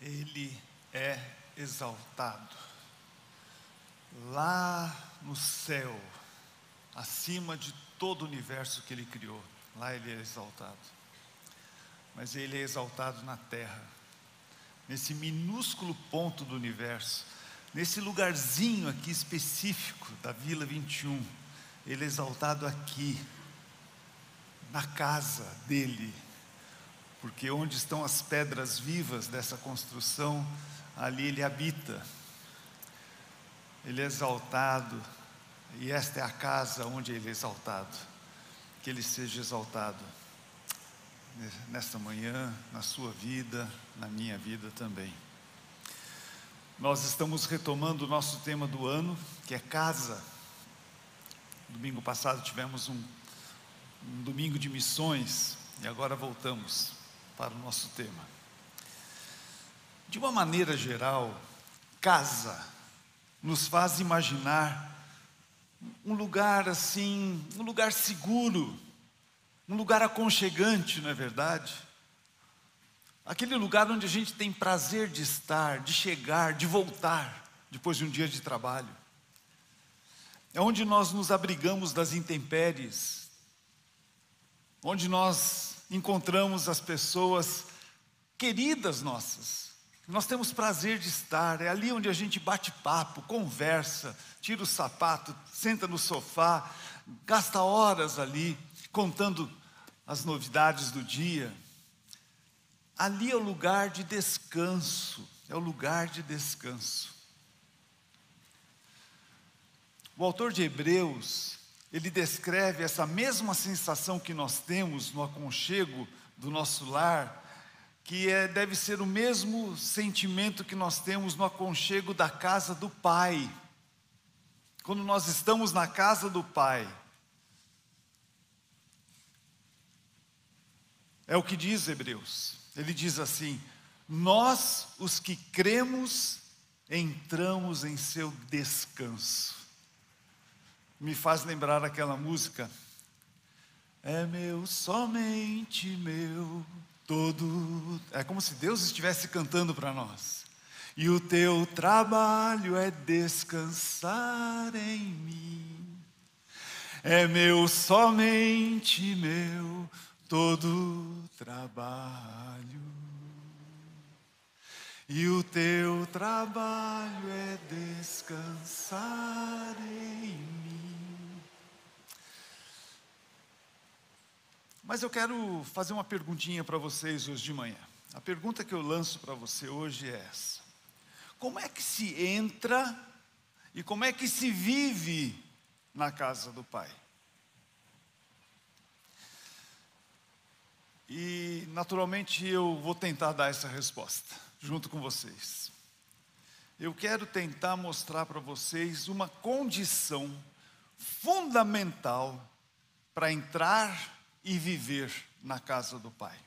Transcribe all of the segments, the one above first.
ele é exaltado. Lá no céu, acima de todo o universo que ele criou, lá ele é exaltado. Mas ele é exaltado na terra, nesse minúsculo ponto do universo, nesse lugarzinho aqui específico da Vila 21. Ele é exaltado aqui, na casa dele, porque onde estão as pedras vivas dessa construção, ali ele habita. Ele é exaltado, e esta é a casa onde ele é exaltado. Que ele seja exaltado nesta manhã, na sua vida, na minha vida também. Nós estamos retomando o nosso tema do ano, que é casa. Domingo passado tivemos um, um domingo de missões e agora voltamos para o nosso tema. De uma maneira geral, casa nos faz imaginar um lugar assim, um lugar seguro, um lugar aconchegante, não é verdade? Aquele lugar onde a gente tem prazer de estar, de chegar, de voltar depois de um dia de trabalho. É onde nós nos abrigamos das intempéries, onde nós encontramos as pessoas queridas nossas. Nós temos prazer de estar, é ali onde a gente bate papo, conversa, tira o sapato, senta no sofá, gasta horas ali contando as novidades do dia. Ali é o lugar de descanso, é o lugar de descanso. O autor de Hebreus, ele descreve essa mesma sensação que nós temos no aconchego do nosso lar, que é, deve ser o mesmo sentimento que nós temos no aconchego da casa do Pai. Quando nós estamos na casa do Pai, é o que diz Hebreus. Ele diz assim: Nós, os que cremos, entramos em seu descanso me faz lembrar aquela música. É meu, somente meu, todo. É como se Deus estivesse cantando para nós. E o teu trabalho é descansar em mim. É meu, somente meu, todo trabalho. E o teu trabalho é descansar em mim. Mas eu quero fazer uma perguntinha para vocês hoje de manhã. A pergunta que eu lanço para você hoje é essa: Como é que se entra e como é que se vive na casa do Pai? E naturalmente eu vou tentar dar essa resposta junto com vocês. Eu quero tentar mostrar para vocês uma condição fundamental para entrar e viver na casa do Pai.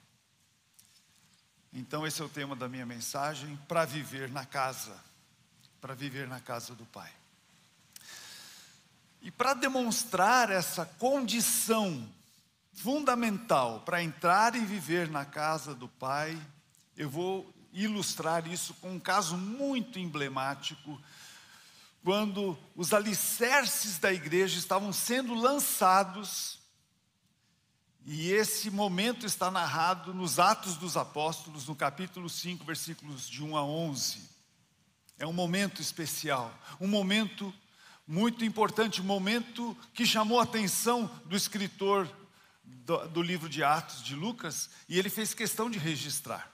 Então, esse é o tema da minha mensagem: para viver na casa, para viver na casa do Pai. E para demonstrar essa condição fundamental para entrar e viver na casa do Pai, eu vou ilustrar isso com um caso muito emblemático, quando os alicerces da igreja estavam sendo lançados, e esse momento está narrado nos Atos dos Apóstolos, no capítulo 5, versículos de 1 a 11. É um momento especial, um momento muito importante, um momento que chamou a atenção do escritor do, do livro de Atos de Lucas, e ele fez questão de registrar.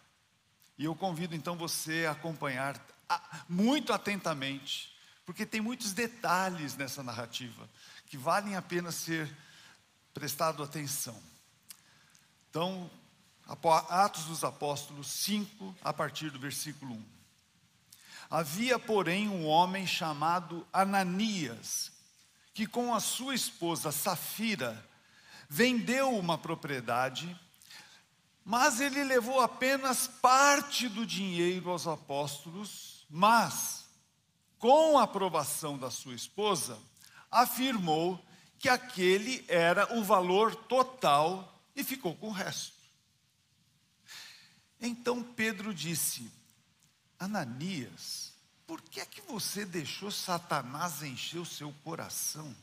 E eu convido então você a acompanhar muito atentamente, porque tem muitos detalhes nessa narrativa que valem a pena ser prestado atenção. Então, Atos dos Apóstolos 5, a partir do versículo 1. Havia, porém, um homem chamado Ananias, que com a sua esposa Safira vendeu uma propriedade mas ele levou apenas parte do dinheiro aos apóstolos, mas, com a aprovação da sua esposa, afirmou que aquele era o valor total e ficou com o resto. Então Pedro disse: Ananias, por que é que você deixou Satanás encher o seu coração?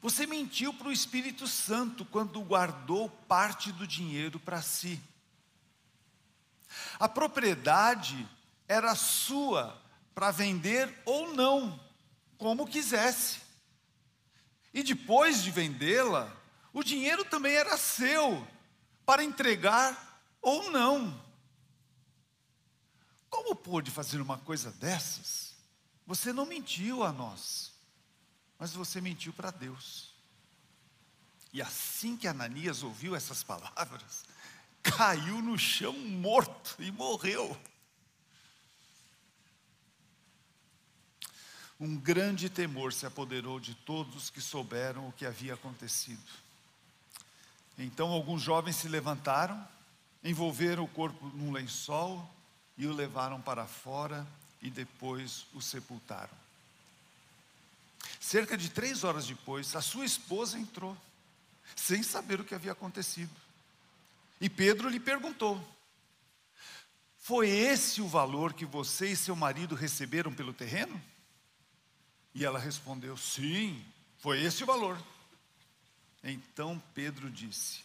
Você mentiu para o Espírito Santo quando guardou parte do dinheiro para si. A propriedade era sua para vender ou não, como quisesse. E depois de vendê-la, o dinheiro também era seu, para entregar ou não. Como pôde fazer uma coisa dessas? Você não mentiu a nós, mas você mentiu para Deus. E assim que Ananias ouviu essas palavras, caiu no chão morto e morreu. Um grande temor se apoderou de todos que souberam o que havia acontecido. Então alguns jovens se levantaram, envolveram o corpo num lençol e o levaram para fora e depois o sepultaram. Cerca de três horas depois, a sua esposa entrou, sem saber o que havia acontecido. E Pedro lhe perguntou: Foi esse o valor que você e seu marido receberam pelo terreno? E ela respondeu: Sim, foi esse o valor. Então Pedro disse: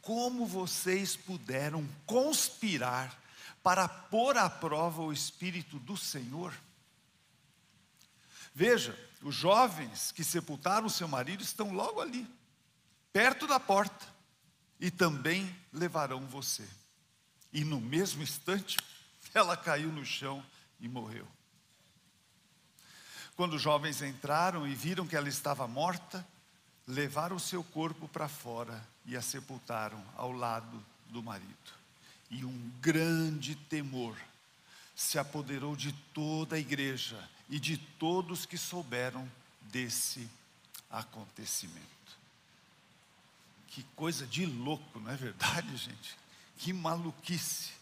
Como vocês puderam conspirar para pôr à prova o Espírito do Senhor? Veja, os jovens que sepultaram seu marido estão logo ali, perto da porta, e também levarão você. E no mesmo instante, ela caiu no chão e morreu. Quando os jovens entraram e viram que ela estava morta, levaram o seu corpo para fora e a sepultaram ao lado do marido. E um grande temor se apoderou de toda a igreja e de todos que souberam desse acontecimento. Que coisa de louco, não é verdade, gente? Que maluquice.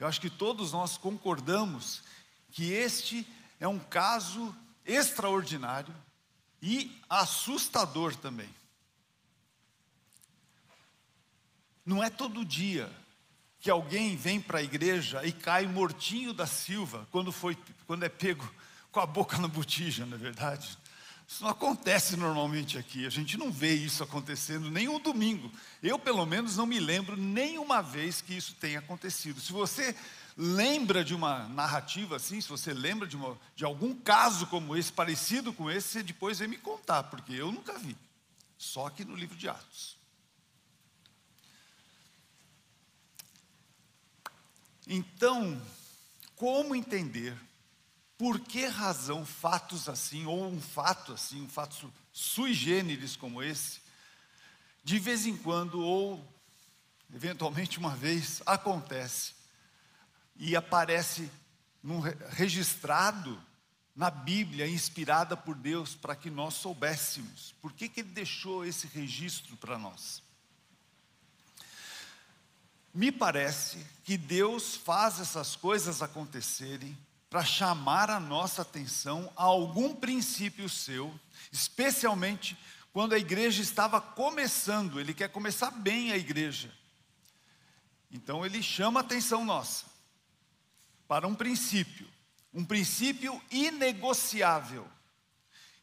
Eu acho que todos nós concordamos que este é um caso extraordinário e assustador também. Não é todo dia que alguém vem para a igreja e cai mortinho da Silva quando, foi, quando é pego com a boca na botija, não é verdade? Isso não acontece normalmente aqui, a gente não vê isso acontecendo nem um domingo. Eu, pelo menos, não me lembro nenhuma vez que isso tenha acontecido. Se você lembra de uma narrativa assim, se você lembra de, uma, de algum caso como esse, parecido com esse, você depois vem me contar, porque eu nunca vi. Só que no livro de Atos. Então, como entender por que razão fatos assim, ou um fato assim, um fato sui generis como esse, de vez em quando, ou eventualmente uma vez, acontece e aparece num, registrado na Bíblia, inspirada por Deus, para que nós soubéssemos. Por que, que Ele deixou esse registro para nós? Me parece que Deus faz essas coisas acontecerem para chamar a nossa atenção a algum princípio seu, especialmente quando a igreja estava começando, ele quer começar bem a igreja. Então ele chama a atenção nossa para um princípio, um princípio inegociável,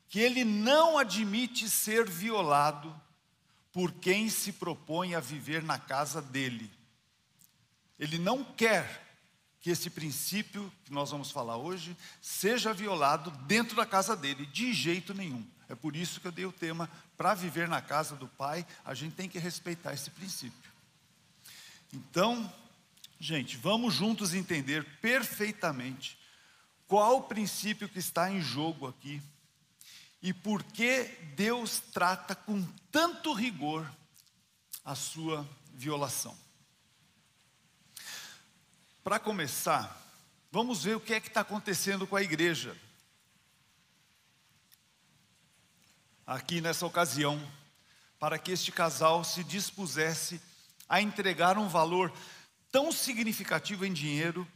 que ele não admite ser violado por quem se propõe a viver na casa dele. Ele não quer que esse princípio que nós vamos falar hoje seja violado dentro da casa dele, de jeito nenhum. É por isso que eu dei o tema: para viver na casa do Pai, a gente tem que respeitar esse princípio. Então, Gente, vamos juntos entender perfeitamente qual o princípio que está em jogo aqui e por que Deus trata com tanto rigor a sua violação. Para começar, vamos ver o que é que está acontecendo com a igreja. Aqui nessa ocasião, para que este casal se dispusesse a entregar um valor tão significativo em dinheiro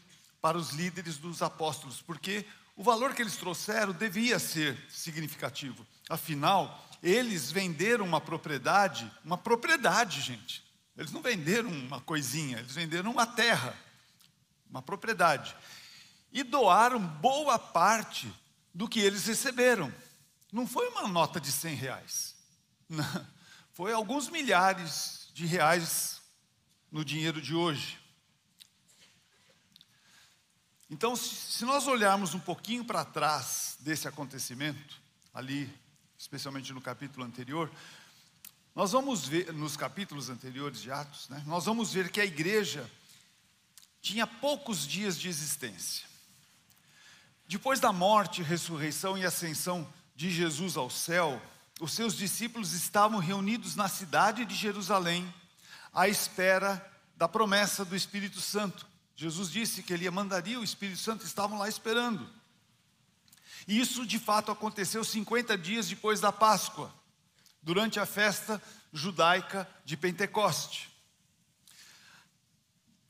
para os líderes dos apóstolos, porque o valor que eles trouxeram devia ser significativo. Afinal, eles venderam uma propriedade, uma propriedade, gente. Eles não venderam uma coisinha, eles venderam uma terra. uma propriedade, e doaram boa parte do que eles receberam. Não foi uma nota de 100 reais, não, foi alguns milhares de reais no dinheiro de hoje. Então, se nós olharmos um pouquinho para trás desse acontecimento, ali, especialmente no capítulo anterior, nós vamos ver, nos capítulos anteriores de Atos, né, nós vamos ver que a igreja tinha poucos dias de existência. Depois da morte, ressurreição e ascensão de Jesus ao céu, os seus discípulos estavam reunidos na cidade de Jerusalém, à espera da promessa do Espírito Santo. Jesus disse que ele mandaria o Espírito Santo, estavam lá esperando. E isso de fato aconteceu 50 dias depois da Páscoa, durante a festa judaica de Pentecoste.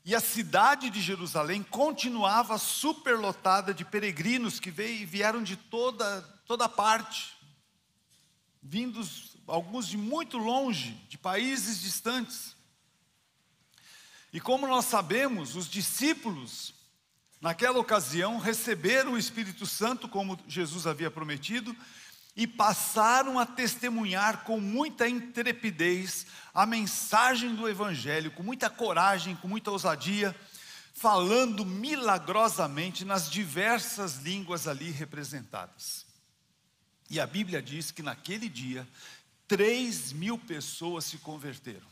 E a cidade de Jerusalém continuava superlotada de peregrinos que veio, vieram de toda, toda parte, vindos alguns de muito longe, de países distantes. E como nós sabemos, os discípulos, naquela ocasião, receberam o Espírito Santo, como Jesus havia prometido, e passaram a testemunhar com muita intrepidez a mensagem do Evangelho, com muita coragem, com muita ousadia, falando milagrosamente nas diversas línguas ali representadas. E a Bíblia diz que naquele dia, três mil pessoas se converteram,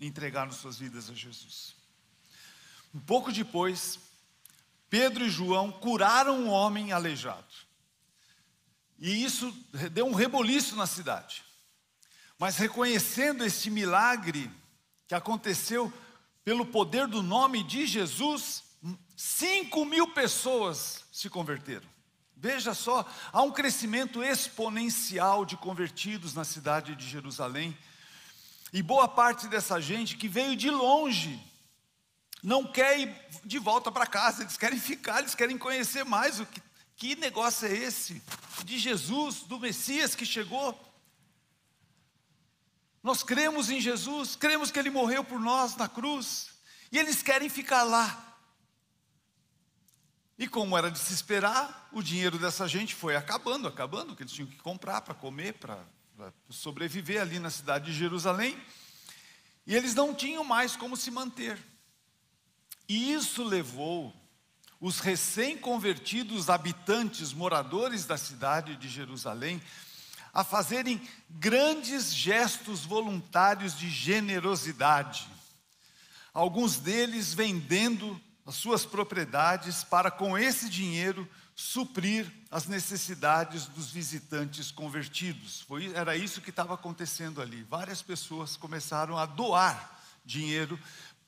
entregaram suas vidas a Jesus. Um pouco depois, Pedro e João curaram um homem aleijado. E isso deu um reboliço na cidade. Mas reconhecendo este milagre que aconteceu pelo poder do nome de Jesus, cinco mil pessoas se converteram. Veja só, há um crescimento exponencial de convertidos na cidade de Jerusalém. E boa parte dessa gente que veio de longe, não quer ir de volta para casa, eles querem ficar, eles querem conhecer mais o que, que negócio é esse de Jesus, do Messias que chegou. Nós cremos em Jesus, cremos que Ele morreu por nós na cruz, e eles querem ficar lá. E como era de se esperar, o dinheiro dessa gente foi acabando, acabando, que eles tinham que comprar para comer, para sobreviver ali na cidade de Jerusalém, e eles não tinham mais como se manter. E isso levou os recém-convertidos habitantes, moradores da cidade de Jerusalém, a fazerem grandes gestos voluntários de generosidade. Alguns deles vendendo as suas propriedades para, com esse dinheiro, suprir as necessidades dos visitantes convertidos. Foi, era isso que estava acontecendo ali. Várias pessoas começaram a doar dinheiro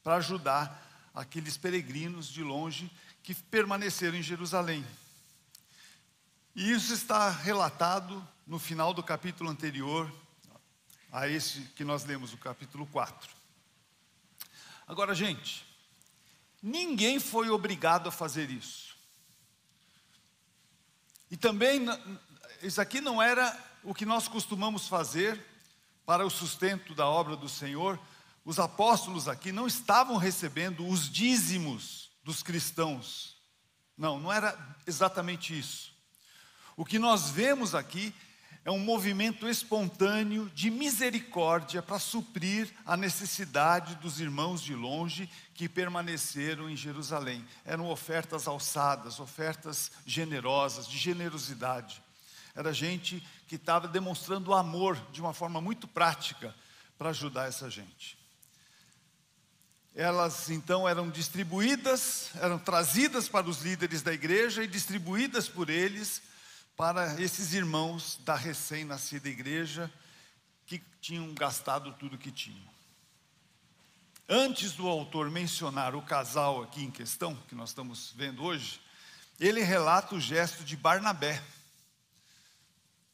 para ajudar aqueles peregrinos de longe que permaneceram em Jerusalém. E isso está relatado no final do capítulo anterior a esse que nós lemos, o capítulo 4. Agora, gente, ninguém foi obrigado a fazer isso. E também, isso aqui não era o que nós costumamos fazer para o sustento da obra do Senhor, os apóstolos aqui não estavam recebendo os dízimos dos cristãos. Não, não era exatamente isso. O que nós vemos aqui é um movimento espontâneo de misericórdia para suprir a necessidade dos irmãos de longe que permaneceram em Jerusalém. Eram ofertas alçadas, ofertas generosas, de generosidade. Era gente que estava demonstrando amor de uma forma muito prática para ajudar essa gente elas então eram distribuídas, eram trazidas para os líderes da igreja e distribuídas por eles para esses irmãos da recém-nascida igreja que tinham gastado tudo que tinham. Antes do autor mencionar o casal aqui em questão, que nós estamos vendo hoje, ele relata o gesto de Barnabé,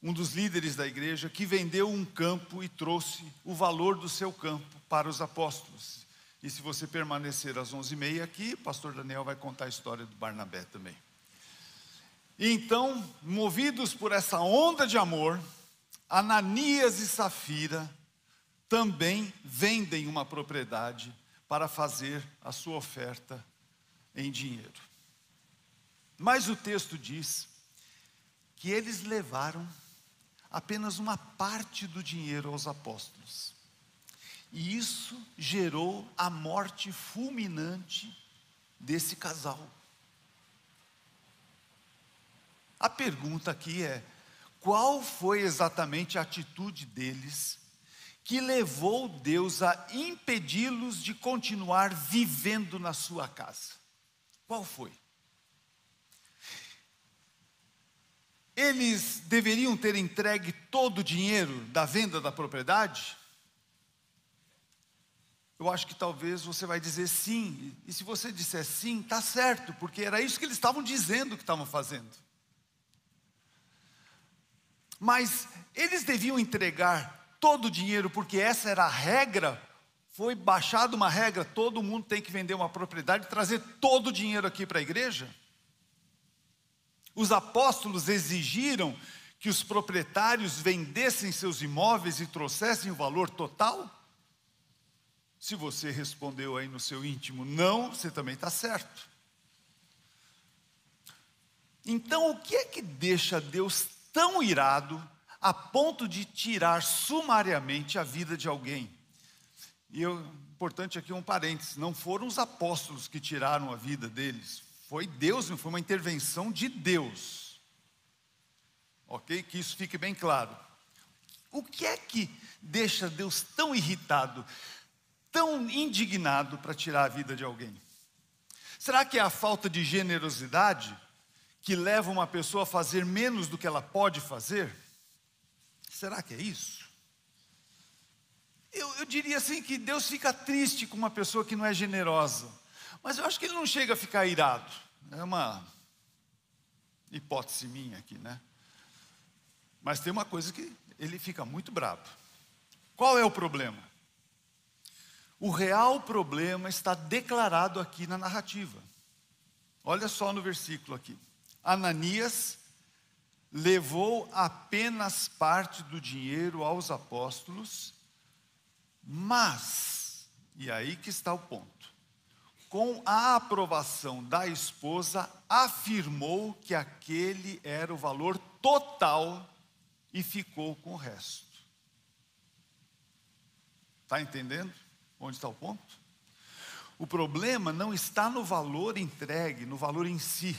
um dos líderes da igreja, que vendeu um campo e trouxe o valor do seu campo para os apóstolos. E se você permanecer às 11h30 aqui, o pastor Daniel vai contar a história do Barnabé também. Então, movidos por essa onda de amor, Ananias e Safira também vendem uma propriedade para fazer a sua oferta em dinheiro. Mas o texto diz que eles levaram apenas uma parte do dinheiro aos apóstolos. E isso gerou a morte fulminante desse casal. A pergunta aqui é: qual foi exatamente a atitude deles que levou Deus a impedi-los de continuar vivendo na sua casa? Qual foi? Eles deveriam ter entregue todo o dinheiro da venda da propriedade? Eu acho que talvez você vai dizer sim. E se você disser sim, está certo, porque era isso que eles estavam dizendo que estavam fazendo. Mas eles deviam entregar todo o dinheiro, porque essa era a regra. Foi baixada uma regra: todo mundo tem que vender uma propriedade e trazer todo o dinheiro aqui para a igreja. Os apóstolos exigiram que os proprietários vendessem seus imóveis e trouxessem o valor total? Se você respondeu aí no seu íntimo não, você também está certo. Então, o que é que deixa Deus tão irado a ponto de tirar sumariamente a vida de alguém? E eu, importante aqui um parênteses: não foram os apóstolos que tiraram a vida deles, foi Deus, foi uma intervenção de Deus. Ok? Que isso fique bem claro. O que é que deixa Deus tão irritado, tão indignado para tirar a vida de alguém? Será que é a falta de generosidade que leva uma pessoa a fazer menos do que ela pode fazer? Será que é isso? Eu, eu diria assim que Deus fica triste com uma pessoa que não é generosa. Mas eu acho que ele não chega a ficar irado. É uma hipótese minha aqui, né? Mas tem uma coisa que ele fica muito bravo. Qual é o problema? O real problema está declarado aqui na narrativa. Olha só no versículo aqui. Ananias levou apenas parte do dinheiro aos apóstolos, mas, e aí que está o ponto com a aprovação da esposa, afirmou que aquele era o valor total e ficou com o resto. Está entendendo onde está o ponto? O problema não está no valor entregue, no valor em si.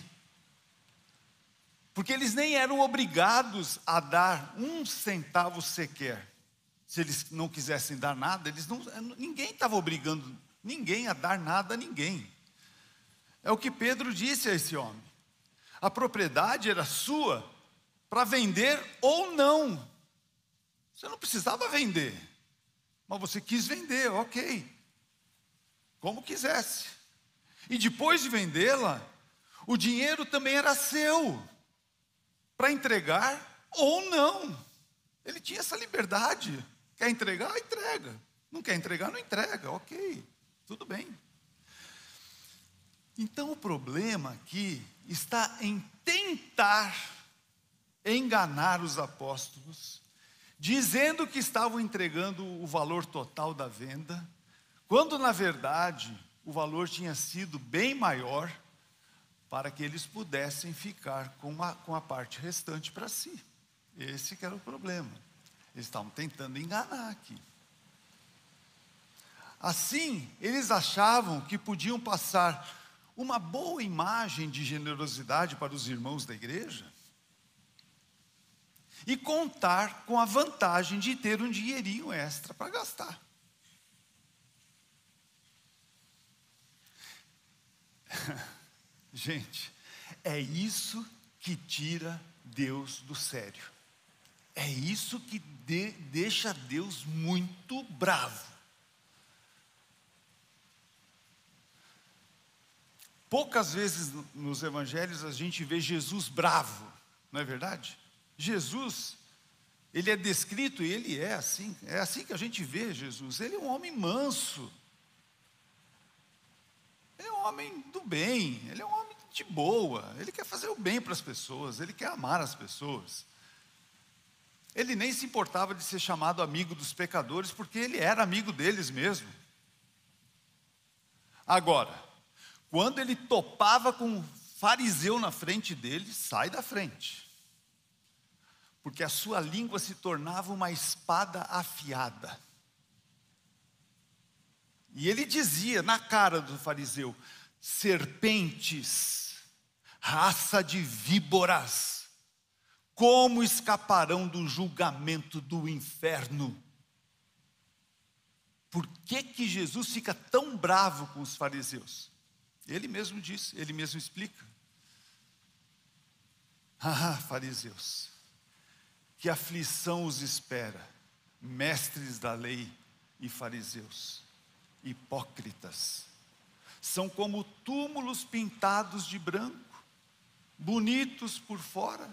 Porque eles nem eram obrigados a dar um centavo sequer. Se eles não quisessem dar nada, eles não, ninguém estava obrigando ninguém a dar nada a ninguém. É o que Pedro disse a esse homem. A propriedade era sua para vender ou não. Você não precisava vender, mas você quis vender, ok. Como quisesse. E depois de vendê-la, o dinheiro também era seu para entregar ou não. Ele tinha essa liberdade. Quer entregar? Entrega. Não quer entregar? Não entrega, ok. Tudo bem. Então o problema aqui está em tentar enganar os apóstolos, dizendo que estavam entregando o valor total da venda, quando na verdade o valor tinha sido bem maior, para que eles pudessem ficar com a, com a parte restante para si. Esse que era o problema. Eles estavam tentando enganar aqui. Assim, eles achavam que podiam passar uma boa imagem de generosidade para os irmãos da igreja e contar com a vantagem de ter um dinheirinho extra para gastar. Gente, é isso que tira Deus do sério. É isso que de, deixa Deus muito bravo. Poucas vezes nos evangelhos a gente vê Jesus bravo, não é verdade? Jesus, ele é descrito e ele é assim, é assim que a gente vê Jesus. Ele é um homem manso, ele é um homem do bem, ele é um homem de boa, ele quer fazer o bem para as pessoas, ele quer amar as pessoas. Ele nem se importava de ser chamado amigo dos pecadores, porque ele era amigo deles mesmo. Agora, Quando ele topava com um fariseu na frente dele, sai da frente. Porque a sua língua se tornava uma espada afiada. E ele dizia na cara do fariseu: serpentes, raça de víboras, como escaparão do julgamento do inferno? Por que, que Jesus fica tão bravo com os fariseus? Ele mesmo diz, ele mesmo explica. Ah, fariseus, que aflição os espera, mestres da lei e fariseus, hipócritas são como túmulos pintados de branco, bonitos por fora,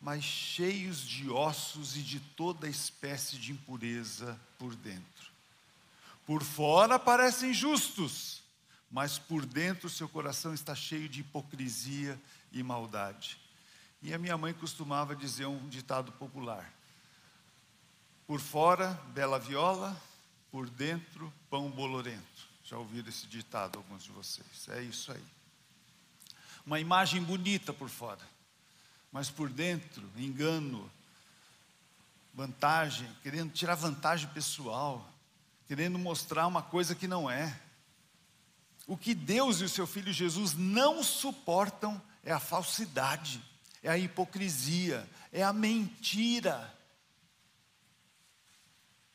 mas cheios de ossos e de toda espécie de impureza por dentro. Por fora parecem justos, mas por dentro seu coração está cheio de hipocrisia e maldade. E a minha mãe costumava dizer um ditado popular: por fora, bela viola, por dentro, pão bolorento. Já ouviram esse ditado, alguns de vocês? É isso aí. Uma imagem bonita por fora, mas por dentro, engano, vantagem, querendo tirar vantagem pessoal, querendo mostrar uma coisa que não é. O que Deus e o seu filho Jesus não suportam é a falsidade, é a hipocrisia, é a mentira.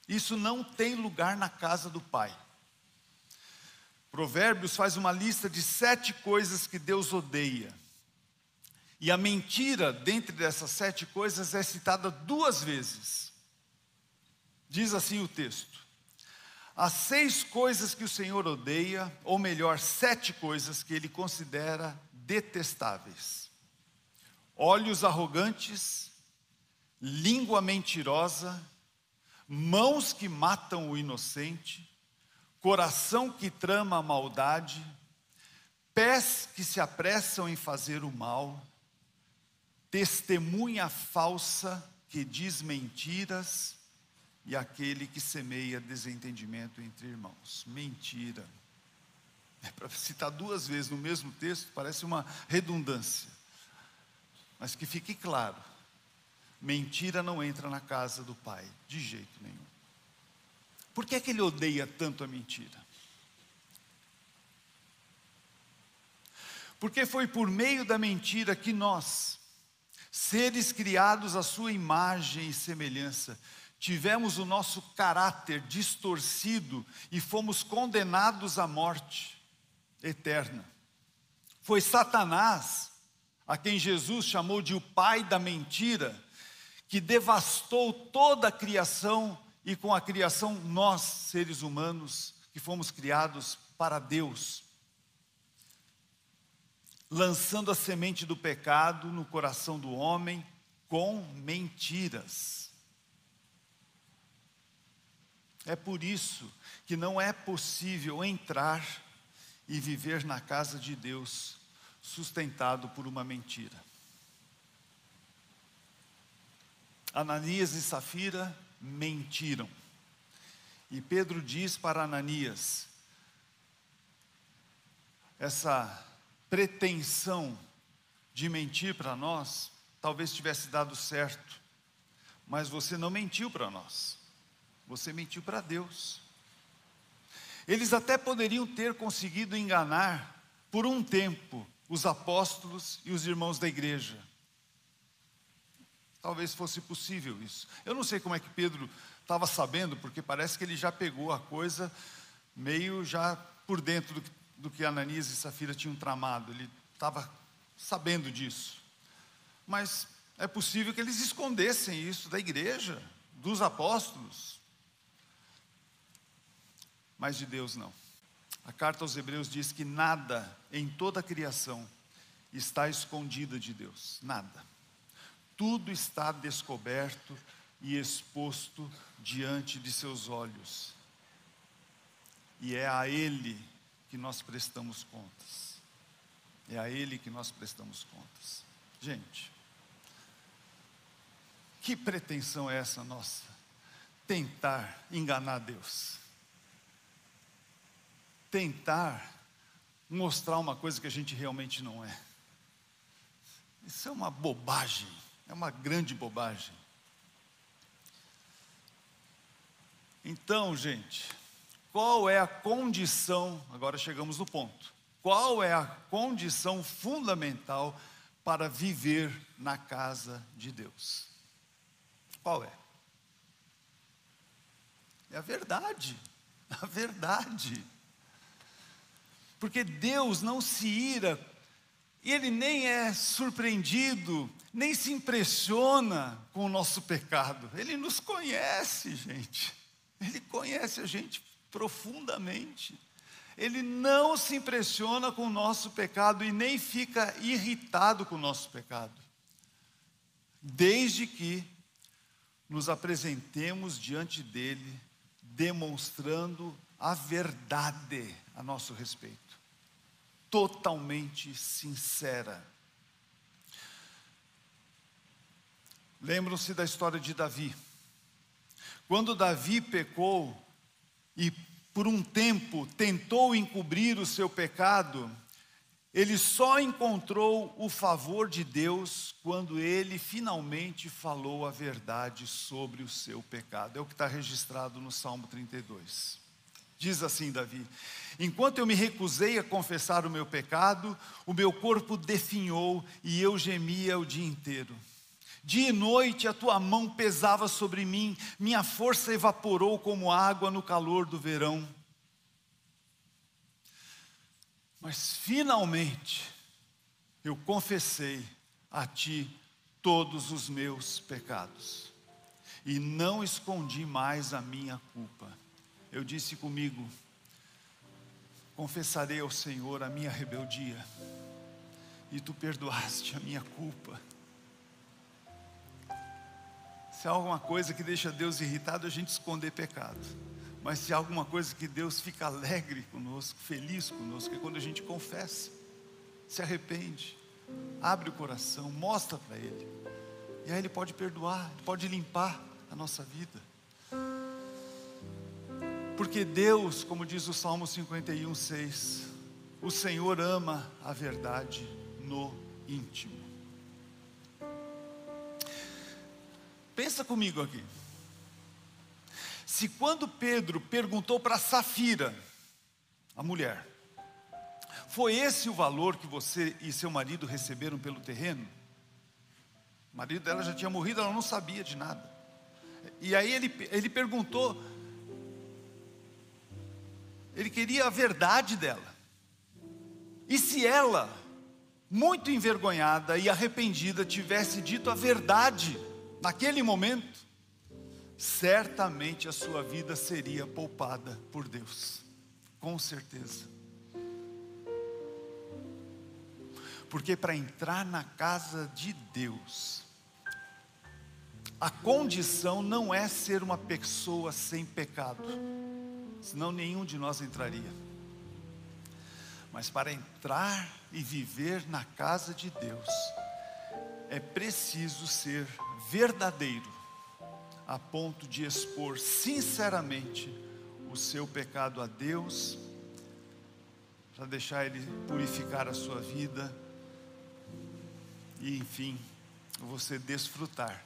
Isso não tem lugar na casa do Pai. Provérbios faz uma lista de sete coisas que Deus odeia. E a mentira, dentre dessas sete coisas, é citada duas vezes. Diz assim o texto: Há seis coisas que o Senhor odeia, ou melhor, sete coisas que ele considera detestáveis: olhos arrogantes, língua mentirosa, mãos que matam o inocente, coração que trama a maldade, pés que se apressam em fazer o mal, testemunha falsa que diz mentiras e aquele que semeia desentendimento entre irmãos. Mentira. É para citar duas vezes no mesmo texto, parece uma redundância. Mas que fique claro: mentira não entra na casa do Pai, de jeito nenhum. Por que é que ele odeia tanto a mentira? Porque foi por meio da mentira que nós, seres criados à sua imagem e semelhança, tivemos o nosso caráter distorcido e fomos condenados à morte eterna. Foi Satanás, a quem Jesus chamou de o pai da mentira, que devastou toda a criação e com a criação, nós, seres humanos, que fomos criados para Deus, lançando a semente do pecado no coração do homem com mentiras. É por isso que não é possível entrar e viver na casa de Deus sustentado por uma mentira. Ananias e Safira mentiram. E Pedro diz para Ananias: essa pretensão de mentir para nós, talvez tivesse dado certo, mas você não mentiu para nós, você mentiu para Deus. Eles até poderiam ter conseguido enganar, por um tempo, os apóstolos e os irmãos da igreja, Talvez fosse possível isso. Eu não sei como é que Pedro estava sabendo, porque parece que ele já pegou a coisa meio já por dentro do, do que Ananias e Safira tinham tramado. Ele estava sabendo disso. Mas é possível que eles escondessem isso da igreja, dos apóstolos. Mas de Deus não. A carta aos Hebreus diz que nada em toda a criação está escondida de Deus. Nada tudo está descoberto e exposto diante de seus olhos. E é a Ele que nós prestamos contas. É a Ele que nós prestamos contas. Gente, que pretensão é essa nossa? Tentar enganar Deus. Tentar mostrar uma coisa que a gente realmente não é. Isso é uma bobagem, é uma grande bobagem. Então, gente, qual é a condição? Agora chegamos no ponto. Qual é a condição fundamental para viver na casa de Deus? Qual é? É a verdade, a verdade. Porque Deus não se ira, Ele nem é surpreendido, nem se impressiona com o nosso pecado. Ele nos conhece, gente. Ele conhece a gente profundamente. Ele não se impressiona com o nosso pecado e nem fica irritado com o nosso pecado. Desde que nos apresentemos diante dele, demonstrando a verdade a nosso respeito, totalmente sincera. Lembram-se da história de Davi. Quando Davi pecou e por um tempo tentou encobrir o seu pecado, ele só encontrou o favor de Deus quando ele finalmente falou a verdade sobre o seu pecado. É o que está registrado no Salmo 32. Diz assim Davi: Enquanto eu me recusei a confessar o meu pecado, o meu corpo definhou e eu gemia o dia inteiro. Dia e noite a tua mão pesava sobre mim, minha força evaporou como água no calor do verão. Mas finalmente eu confessei a ti todos os meus pecados e não escondi mais a minha culpa. Eu disse comigo: confessarei ao Senhor a minha rebeldia, e tu perdoaste a minha culpa. Se há alguma coisa que deixa Deus irritado, a gente esconder pecado. Mas se há alguma coisa que Deus fica alegre conosco, feliz conosco, é quando a gente confessa, se arrepende, abre o coração, mostra para Ele. E aí Ele pode perdoar, Ele pode limpar a nossa vida. Porque Deus, como diz o Salmo 51, 6, o Senhor ama a verdade no íntimo. Pensa comigo aqui. Se quando Pedro perguntou para Safira, a mulher, foi esse o valor que você e seu marido receberam pelo terreno? O marido dela já tinha morrido, ela não sabia de nada. E aí ele, ele perguntou, ele queria a verdade dela. E se ela, muito envergonhada e arrependida, tivesse dito a verdade, naquele momento, certamente a sua vida seria poupada por Deus, com certeza. Porque para entrar na casa de Deus, a condição não é ser uma pessoa sem pecado, senão nenhum de nós entraria. Mas para entrar e viver na casa de Deus, é preciso ser verdadeiro, a ponto de expor sinceramente o seu pecado a Deus, para deixar Ele purificar a sua vida e, enfim, você desfrutar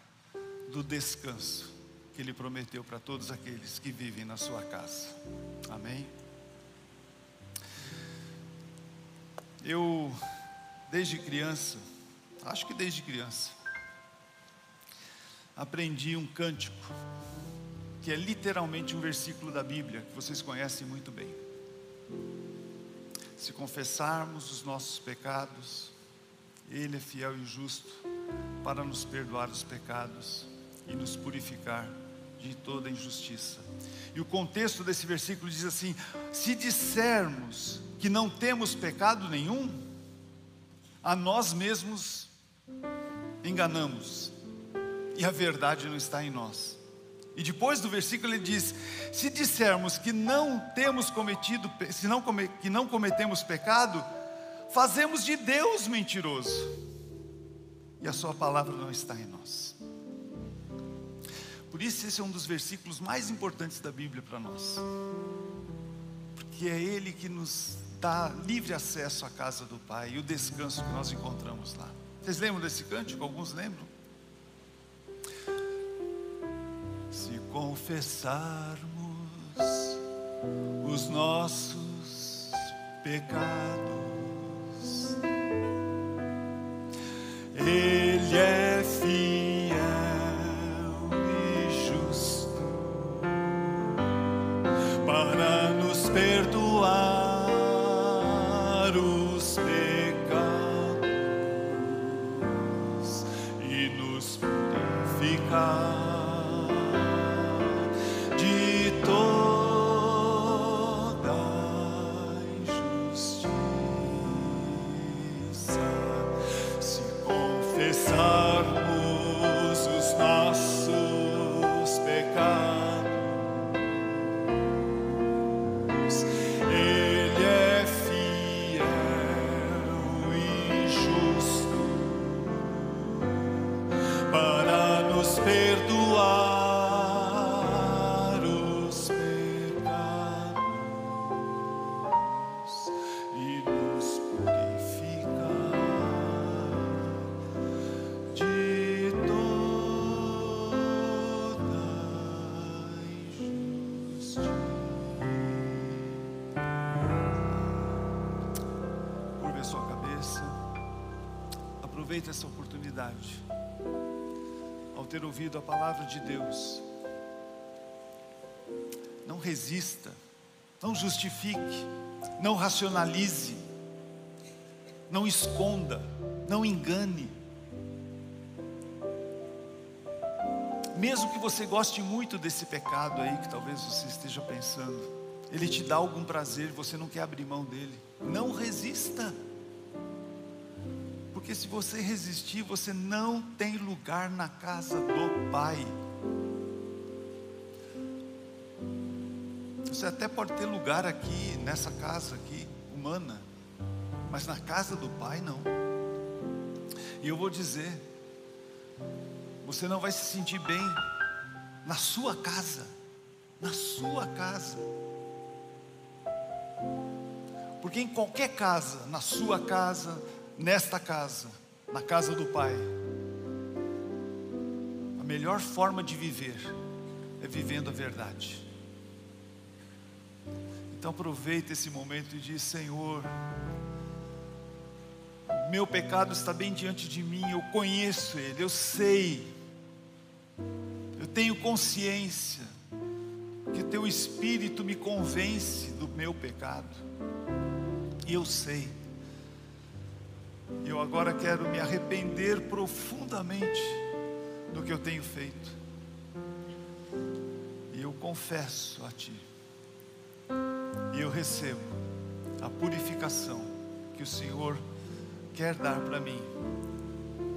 do descanso que Ele prometeu para todos aqueles que vivem na sua casa. Amém? Eu, desde criança, acho que desde criança, aprendi um cântico, que é literalmente um versículo da Bíblia, que vocês conhecem muito bem. Se confessarmos os nossos pecados, Ele é fiel e justo para nos perdoar os pecados e nos purificar de toda injustiça. E o contexto desse versículo diz assim: se dissermos que não temos pecado nenhum, a nós mesmos enganamos e a verdade não está em nós. E depois do versículo ele diz: se dissermos que não temos cometido, se não que não cometemos pecado, fazemos de Deus mentiroso. E a sua palavra não está em nós. Por isso esse é um dos versículos mais importantes da Bíblia para nós. Porque é ele que nos dá livre acesso à casa do Pai e o descanso que nós encontramos lá. Vocês lembram desse cântico? Alguns lembram? Se confessarmos os nossos pecados, Ele é perdoar Aproveite essa oportunidade. Ao ter ouvido a palavra de Deus, não resista, não justifique, não racionalize, não esconda, não engane. Mesmo que você goste muito desse pecado aí, que talvez você esteja pensando, ele te dá algum prazer, você não quer abrir mão dele. Não resista. Porque se você resistir, você não tem lugar na casa do Pai. Você até pode ter lugar aqui, nessa casa aqui, humana, mas na casa do Pai não. E eu vou dizer, você não vai se sentir bem na sua casa, na sua casa. Porque em qualquer casa, na sua casa, nesta casa, na casa do Pai, a melhor forma de viver é vivendo a verdade. Então aproveita esse momento e diz: Senhor, meu pecado está bem diante de mim, eu conheço ele, eu sei, eu tenho consciência que teu Espírito me convence do meu pecado, e eu sei, eu agora quero me arrepender profundamente do que eu tenho feito, e eu confesso a Ti, e eu recebo a purificação que o Senhor quer dar para mim,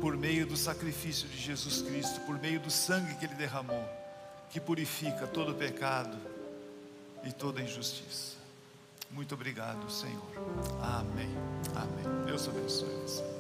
por meio do sacrifício de Jesus Cristo, por meio do sangue que Ele derramou, que purifica todo pecado e toda injustiça. Muito obrigado, Senhor. Amém. Amém. Deus abençoe você.